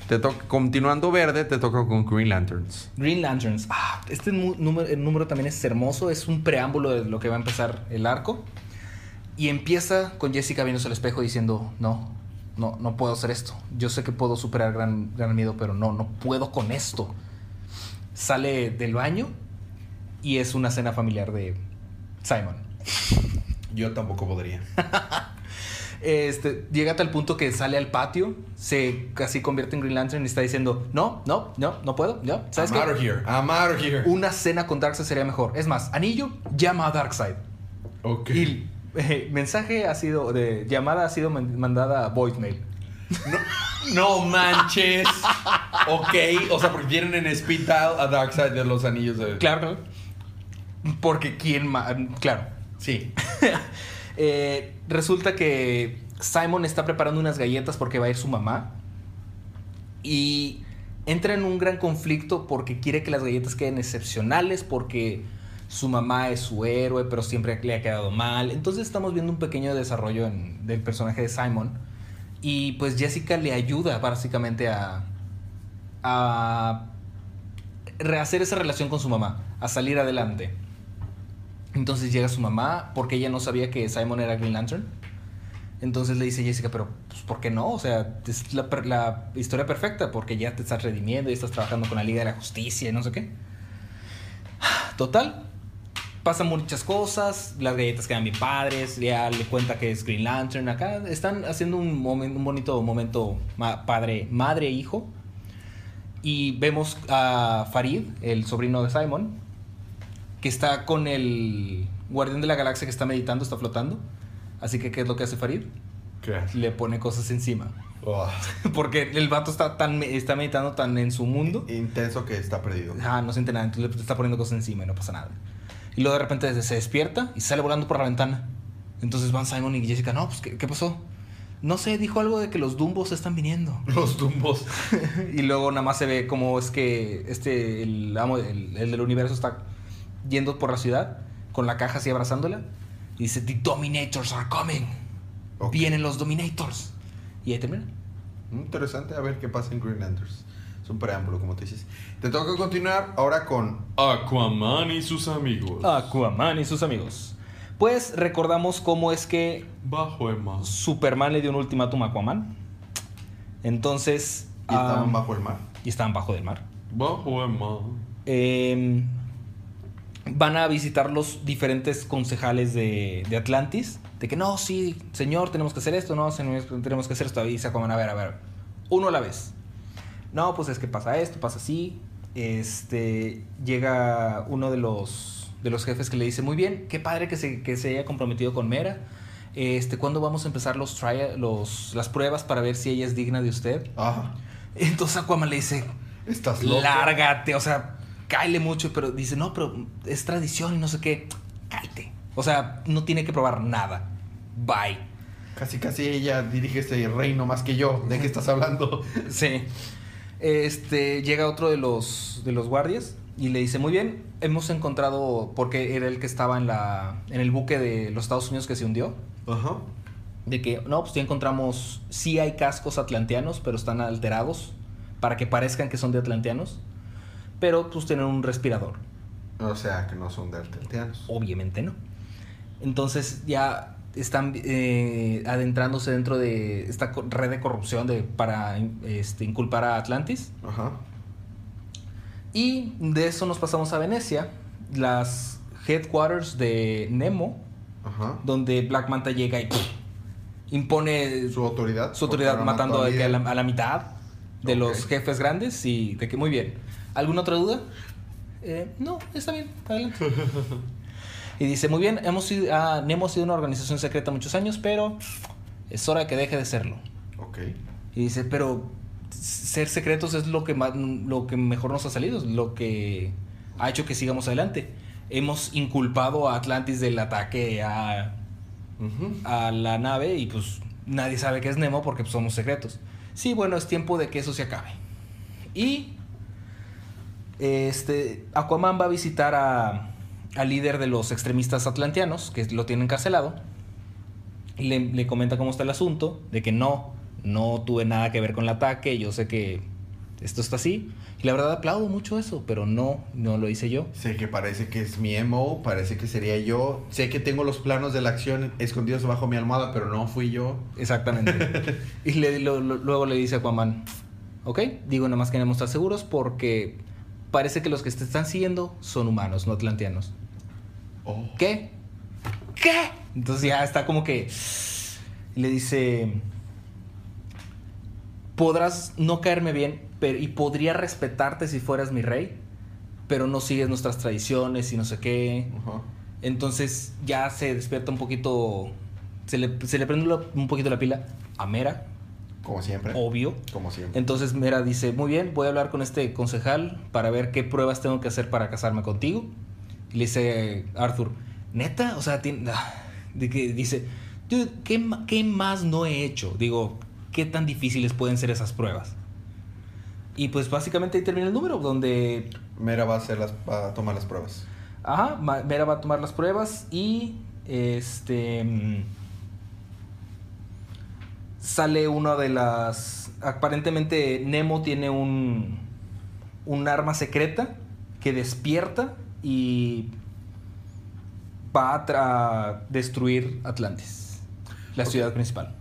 Te continuando verde, te toca con Green Lanterns. Green Lanterns. Ah, este número, el número también es hermoso. Es un preámbulo de lo que va a empezar el arco. Y empieza con Jessica viéndose al espejo diciendo, no, no, no puedo hacer esto. Yo sé que puedo superar gran, gran miedo, pero no, no puedo con esto. Sale del baño y es una cena familiar de Simon. Yo tampoco podría. Este, llega a tal punto que sale al patio, se casi convierte en Green Lantern y está diciendo, no, no, no, no puedo, no, ¿sabes I'm qué? out of here. I'm out of here. Una cena con Darkseid sería mejor. Es más, Anillo llama a Darkseid. Ok. Y eh, mensaje ha sido, de llamada ha sido man- mandada a voicemail. No manches. ok. O sea, porque tienen en speed dial a Darkseid de los anillos de. Claro. Porque quién más, claro. Sí. Eh, resulta que Simon está preparando unas galletas porque va a ir su mamá. Y entra en un gran conflicto porque quiere que las galletas queden excepcionales, porque su mamá es su héroe, pero siempre le ha quedado mal. Entonces estamos viendo un pequeño desarrollo del personaje de Simon. Y pues Jessica le ayuda básicamente a, a rehacer esa relación con su mamá, a salir adelante. Entonces llega su mamá porque ella no sabía que Simon era Green Lantern. Entonces le dice Jessica, pero pues, ¿por qué no? O sea, es la, la historia perfecta porque ya te estás redimiendo y estás trabajando con la Liga de la Justicia y no sé qué. Total, pasan muchas cosas, las galletas quedan bien padres, ya le cuenta que es Green Lantern. Acá están haciendo un, momen- un bonito momento ma- padre, madre e hijo. Y vemos a Farid, el sobrino de Simon, que está con el guardián de la galaxia que está meditando, está flotando. Así que, ¿qué es lo que hace Farid? ¿Qué? Le pone cosas encima. Porque el vato está, tan, está meditando tan en su mundo. Intenso que está perdido. Ah, no siente nada, entonces le está poniendo cosas encima y no pasa nada. Y luego de repente se despierta y sale volando por la ventana. Entonces van Simon y Jessica, no, pues, ¿qué, qué pasó? No sé, dijo algo de que los Dumbos están viniendo. Los tumbos. y luego nada más se ve como es que este, el amo, el, el del universo está yendo por la ciudad con la caja así abrazándola. Y dice, The Dominators are coming. Vienen los Dominators. Y ahí termina. Interesante a ver qué pasa en Green Lanterns. Es un preámbulo, como te dices. Te toca continuar ahora con Aquaman y sus amigos. Aquaman y sus amigos. Pues recordamos cómo es que Bajo el mar. Superman le dio un ultimátum a Aquaman. Entonces... Y estaban ah, bajo el mar. y estaban bajo del mar. Bajo el mar. Eh, van a visitar los diferentes concejales de, de Atlantis. De que no, sí, señor, tenemos que hacer esto, no, señor, tenemos que hacer esto. Y dice Aquaman, a ver, a ver, uno a la vez. No, pues es que pasa esto, pasa así. Este, llega uno de los, de los jefes que le dice, muy bien, qué padre que se, que se haya comprometido con Mera. Este, ¿cuándo vamos a empezar los, tria- los las pruebas para ver si ella es digna de usted? Ajá. Entonces Aquaman le dice, Estás loco. lárgate, o sea, cáele mucho, pero dice, no, pero es tradición y no sé qué, cállate. O sea, no tiene que probar nada. Bye. Casi, casi ella dirige este reino más que yo. ¿De qué estás hablando? Sí. Este, llega otro de los, de los guardias y le dice, muy bien, hemos encontrado, porque era el que estaba en, la, en el buque de los Estados Unidos que se hundió, Ajá. de que, no, pues ya encontramos, sí hay cascos atlanteanos, pero están alterados para que parezcan que son de atlanteanos, pero pues tienen un respirador. O sea, que no son de atlanteanos. Obviamente no. Entonces ya están eh, adentrándose dentro de esta red de corrupción de, para este, inculpar a Atlantis. Ajá. Y de eso nos pasamos a Venecia, las headquarters de Nemo, Ajá. donde Black Manta llega y impone Su autoridad. su autoridad matando a, la, líder. a la mitad de los jefes grandes y de que muy bien. ¿Alguna otra duda? Eh, no, está bien, adelante. y dice, muy bien, hemos sido, ah, Nemo ha sido una organización secreta muchos años, pero es hora que deje de serlo. Ok. Y dice, pero ser secretos es lo que, más, lo que mejor nos ha salido, lo que ha hecho que sigamos adelante. Hemos inculpado a Atlantis del ataque a, a la nave y pues nadie sabe que es Nemo porque pues, somos secretos. Sí, bueno, es tiempo de que eso se acabe. Y este Aquaman va a visitar a, al líder de los extremistas atlanteanos, que lo tiene encarcelado, y le, le comenta cómo está el asunto, de que no, no tuve nada que ver con el ataque, yo sé que esto está así. Y la verdad aplaudo mucho eso, pero no, no lo hice yo. Sé que parece que es mi emo, parece que sería yo. Sé que tengo los planos de la acción escondidos bajo mi almohada, pero no fui yo. Exactamente. y le- lo- lo- luego le dice a Aquaman, ok, digo nada más queremos estar seguros porque parece que los que te están siguiendo son humanos, no atlanteanos. Oh. ¿Qué? ¿Qué? Entonces ya está como que... Le dice, podrás no caerme bien pero, y podría respetarte si fueras mi rey, pero no sigues nuestras tradiciones y no sé qué. Entonces ya se despierta un poquito, se le, se le prende un poquito la pila a Mera, Como siempre. obvio. Como siempre. Entonces Mera dice, muy bien, voy a hablar con este concejal para ver qué pruebas tengo que hacer para casarme contigo. Y le dice Arthur, neta, o sea, tiene- ah", de que dice, "Dude, ¿qué, ¿qué más no he hecho? Digo, ¿qué tan difíciles pueden ser esas pruebas? Y pues básicamente ahí termina el número, donde Mera va a, hacer las, va a tomar las pruebas. Ajá, Mera va a tomar las pruebas y este mm, sale una de las aparentemente Nemo tiene un un arma secreta que despierta y va a destruir Atlantis, la Ok. ciudad principal.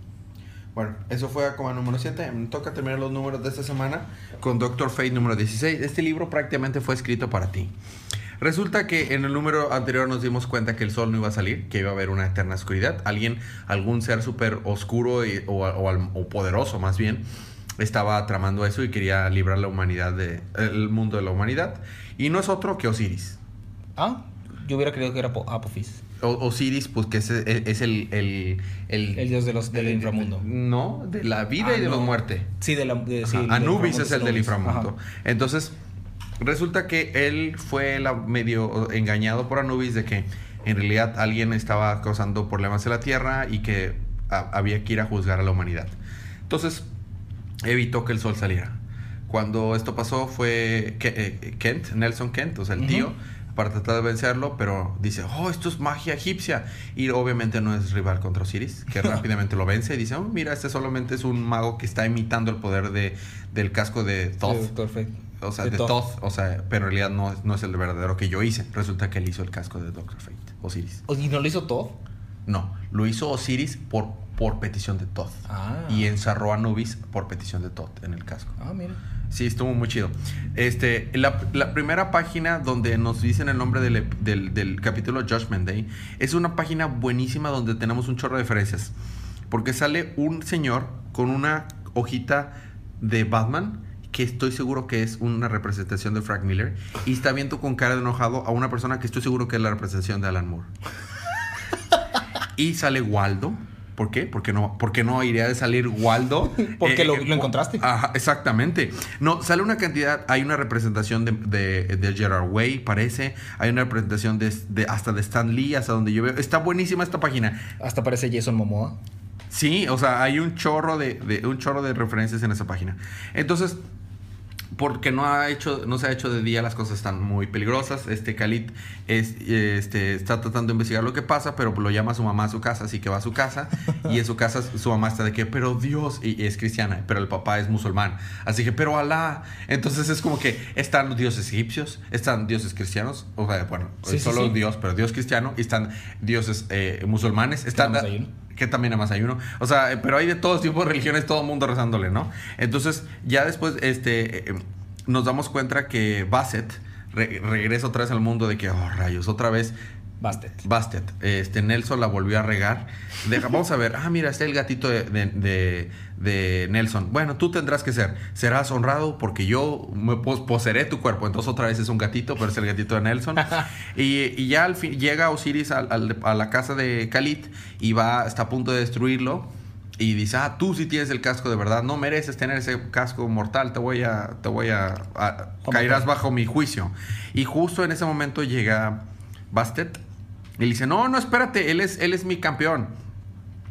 Bueno, eso fue Aquaman número 7. Me toca terminar los números de esta semana con Doctor Fate número 16. Este libro prácticamente fue escrito para ti. Resulta que en el número anterior nos dimos cuenta que el sol no iba a salir, que iba a haber una eterna oscuridad. Alguien, algún ser súper oscuro y- o, o o poderoso más bien, estaba tramando eso y quería librar la humanidad de, el mundo de la humanidad. Y no es otro que Osiris. Ah, yo hubiera creído que era Po- Apophis. O- Osiris, pues que es, es el, el, el, El dios de los- del el- inframundo. No, de la vida Ah, y de la muerte. Sí, de la de, sí, Anubis es el del inframundo. Ajá. Entonces, resulta que él fue la- medio engañado por Anubis de que en realidad alguien estaba causando problemas en la Tierra y que a- había que ir a juzgar a la humanidad. Entonces, evitó que el sol saliera. Cuando esto pasó fue eh, Kent, Nelson Kent, o sea, el tío, para tratar de vencerlo, pero dice, oh, esto es magia egipcia. Y obviamente no es rival contra Osiris, que rápidamente lo vence y dice, oh, mira, este solamente es un mago que está imitando el poder de, del casco de Thoth. Doctor Fate. O sea, De de Thoth. Thoth, o sea, pero en realidad no, es- no es el verdadero que yo hice. Resulta que él hizo el casco de Doctor Fate, Osiris. ¿Y no lo hizo todo? No, lo hizo Osiris por, por petición de Thoth. Ah. Y encerró a Anubis por petición de Thoth en el casco. Ah, mira. Sí, estuvo muy chido. Este, la, la primera página donde nos dicen el nombre del, del capítulo Judgment Day es una página buenísima donde tenemos un chorro de referencias. Porque sale un señor con una hojita de Batman que estoy seguro que es una representación de Frank Miller y está viendo con cara de enojado a una persona que estoy seguro que es la representación de Alan Moore. y sale Waldo. ¿Por qué? Porque no, porque no iría de salir Waldo. Porque Eh, lo- eh, lo encontraste. Ajá, exactamente. No, sale una cantidad, hay una representación de, de, de Gerard Way, parece. Hay una representación de, de- hasta de Stan Lee, hasta donde yo veo. Está buenísima esta página. Hasta parece Jason Momoa. Sí, o sea, hay un chorro de, de- un chorro de referencias en esa página. Entonces, porque no ha hecho, no se ha hecho de día, las cosas están muy peligrosas. Este Khalid es, este, está tratando de investigar lo que pasa, pero lo llama a su mamá a su casa, así que va a su casa. y en su casa su mamá está de que, pero Dios, y, es cristiana, pero el papá es musulmán. Así que, pero Alá. Entonces es como que están los dioses egipcios, están dioses cristianos, o sea, bueno, Sí, sí, solo sí. Dios, pero Dios cristiano, y están dioses eh, musulmanes, están que también nada más hay uno. O sea, eh, pero hay de todos tipos de religiones, todo el mundo rezándole, ¿no? Entonces, ya después, este, eh, nos damos cuenta que Bassett re- regresa otra vez al mundo de que, oh, rayos, otra vez Bastet. Bastet, este Nelson la volvió a regar. Deja- vamos a ver, ah, mira, está el gatito de, de- de- de Nelson. Bueno, tú tendrás que ser, serás honrado porque yo me pos- poseeré tu cuerpo. Entonces otra vez es un gatito, pero es el gatito de Nelson. y, y ya al fin llega Osiris a la casa de Khalid y va, está a punto de destruirlo. Y dice, ah, tú sí tienes el casco de verdad, no mereces tener ese casco mortal, te voy a, te voy a, a- caerás bajo mi juicio. Y justo en ese momento llega Bastet y le dice, no, no, espérate, él es, él es mi campeón.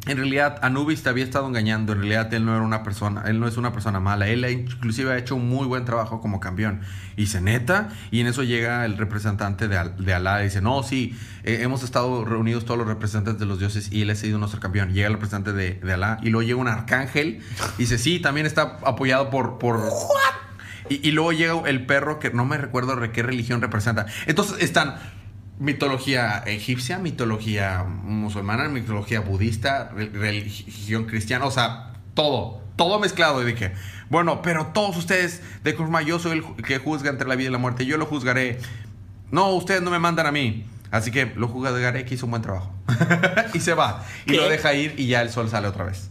En realidad, Anubis te había estado engañando. En realidad, él no era una persona, él no es una persona mala. Él inclusive ha hecho un muy buen trabajo como campeón. Y dice, neta. Y en eso llega el representante de, Al- de Alá y dice, no, sí, eh, hemos estado reunidos todos los representantes de los dioses y él ha sido nuestro campeón. Llega el representante de, de Alá y luego llega un arcángel y dice, sí, también está apoyado por... por y, y luego llega el perro que no me recuerdo de qué religión representa. Entonces están mitología egipcia, mitología musulmana, mitología budista, re- religión cristiana, o sea, todo, todo mezclado. Y dije, bueno, pero todos ustedes de Kurma, yo soy el que juzga entre la vida y la muerte, yo lo juzgaré. No, ustedes no me mandan a mí. Así que lo juzgaré que hizo un buen trabajo. y se va. Y lo deja ir y ya el sol sale otra vez.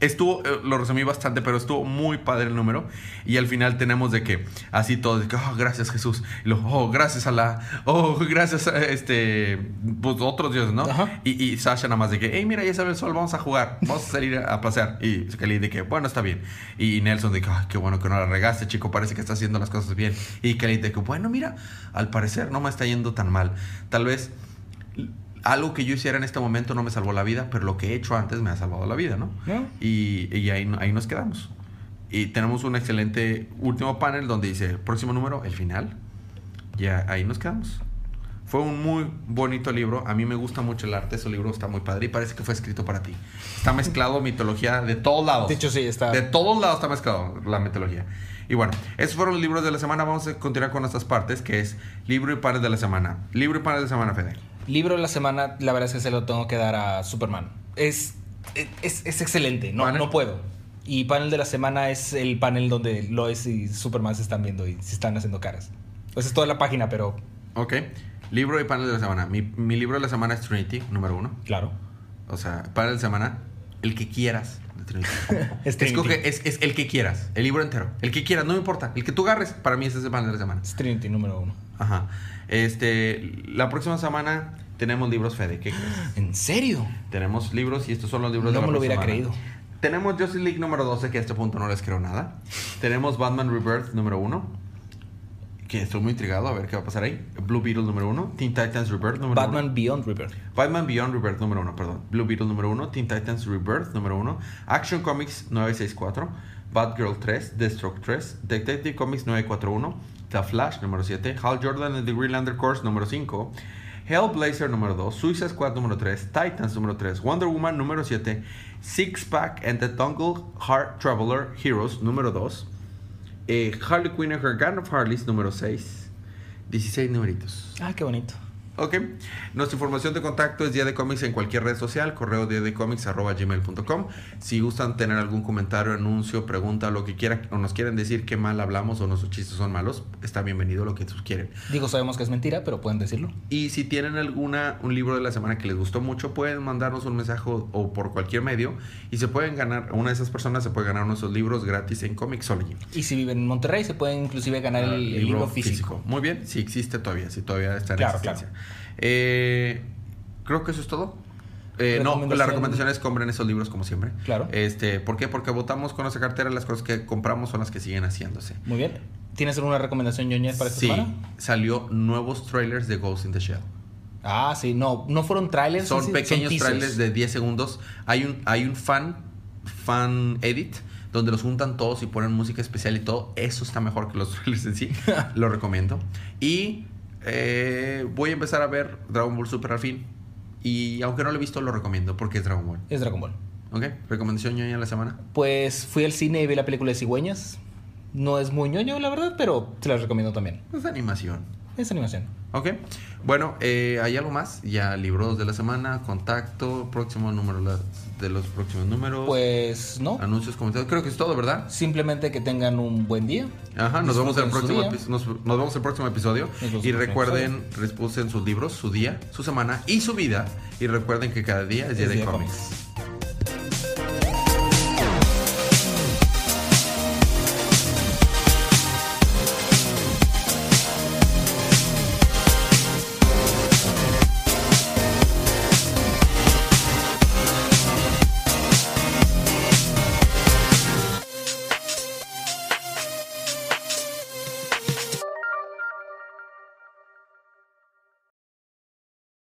Estuvo, eh, lo resumí bastante, pero estuvo muy padre el número. Y al final tenemos de que, así todo, de que, oh, gracias Jesús. Y oh, gracias a la, oh, gracias a este, pues otros dioses, ¿no? Ajá. Y, y Sasha nada más de que, hey, mira, ya sale el sol, vamos a jugar, vamos a salir a pasear. Y Kelly de que, bueno, está bien. Y Nelson de que, ay, qué bueno que no la regaste, chico, parece que está haciendo las cosas bien. Y Kelly de que, bueno, mira, al parecer no me está yendo tan mal. Tal vez algo que yo hiciera en este momento no me salvó la vida, pero lo que he hecho antes me ha salvado la vida, ¿no? ¿No? Y, y ahí, ahí nos quedamos. Y tenemos un excelente último panel donde dice, próximo número, el final. Ya ahí nos quedamos. Fue un muy bonito libro. A mí me gusta mucho el arte. Ese libro está muy padre y parece que fue escrito para ti. Está mezclado mitología de todos lados. De hecho, sí, está. De todos lados está mezclado la mitología. Y bueno, esos fueron los libros de la semana. Vamos a continuar con estas partes, que es libro y panel de la semana. Libro y panel de la semana, Fede. Libro de la semana, la verdad es que se lo tengo que dar a Superman. Es, es, es excelente, no, ¿Panel? no puedo. Y panel de la semana es el panel donde Lois y Superman se están viendo y se están haciendo caras. Pues es toda la página, pero Ok. Libro y panel de la semana. Mi, mi libro de la semana es Trinity, número uno. claro. O sea, panel de la semana, el que quieras Es Trinity. Escoge, es, es el que quieras, el libro entero. El que quieras, no me importa. El que tú agarres, para mí es el panel de la semana. Es Trinity número uno. Ajá. Este, la próxima semana tenemos libros, Fede. ¿Qué crees? ¿En serio? Tenemos libros y estos son los libros No de la me lo hubiera creído. semana. Tenemos Justice League número 12, que a este punto no les creo nada. Tenemos Batman Rebirth número 1, que estoy muy intrigado a ver qué va a pasar ahí. Blue Beetle número 1, Teen Titans Rebirth número 1. Batman Beyond Rebirth. Batman Beyond Rebirth número 1, perdón. Blue Beetle número 1, Teen Titans Rebirth número 1, Action Comics 964, Batgirl 3, Deathstroke 3, Detective Comics 941, The Flash número 7, Hal Jordan and the Greenlander Course número 5, Hellblazer número 2, Suicide Squad número 3, Titans número 3, Wonder Woman número 7, Six Pack and the Tungle Heart Traveler Heroes número 2, eh, Harley Quinn and Her Gun of Harleys número 6, 16 numeritos. Ah, qué bonito. Ok. Nuestra información de contacto es Día de Comics en cualquier red social, correo gmail.com Si gustan tener algún comentario, anuncio, pregunta, lo que quieran, o nos quieren decir qué mal hablamos o nuestros chistes son malos, está bienvenido lo que quieren. Digo, sabemos que es mentira, pero pueden decirlo. Y si tienen alguna, un libro de la semana que les gustó mucho, pueden mandarnos un mensaje o, por cualquier medio y se pueden ganar, una de esas personas se puede ganar nuestros libros gratis en Comixology. Y si viven en Monterrey, se pueden inclusive ganar el, el libro, físico. Muy bien, si existe todavía, si todavía está en Claro, existencia. Eh, creo que eso es todo. Eh, no, la recomendación es compren esos libros como siempre. Claro. Este, ¿Por qué? Porque votamos con nuestra cartera, las cosas que compramos son las que siguen haciéndose. Muy bien. ¿Tienes alguna recomendación ñoñez para esta Sí, semana? salió nuevos trailers de Ghost in the Shell. Ah, sí, no, no fueron trailers. Son sí, pequeños trailers de 10 segundos. Hay un, hay un fan, fan edit, donde los juntan todos y ponen música especial y todo. Eso está mejor que los trailers en sí. lo recomiendo. Y eh, voy a empezar a ver Dragon Ball Super al fin. Y aunque no lo he visto, lo recomiendo porque es Dragon Ball. Es Dragon Ball. ¿Ok? ¿Recomendación ñoña de la semana? Pues fui al cine y vi la película de Cigüeñas. No es muy ñoño, la verdad, pero se las recomiendo también. Es animación. Es animación. Ok. Bueno, eh, ¿hay algo más? Ya libros de la semana, contacto, próximo número de los próximos números. Pues no. Anuncios, comentarios. Creo que es todo, ¿verdad? Simplemente que tengan un buen día. Ajá, nos vemos, en el próximo nos, nos vemos el próximo episodio. Y recuerden, repusen sus libros, su día, su semana y su vida. Y recuerden que cada día es día Es de día de cómics.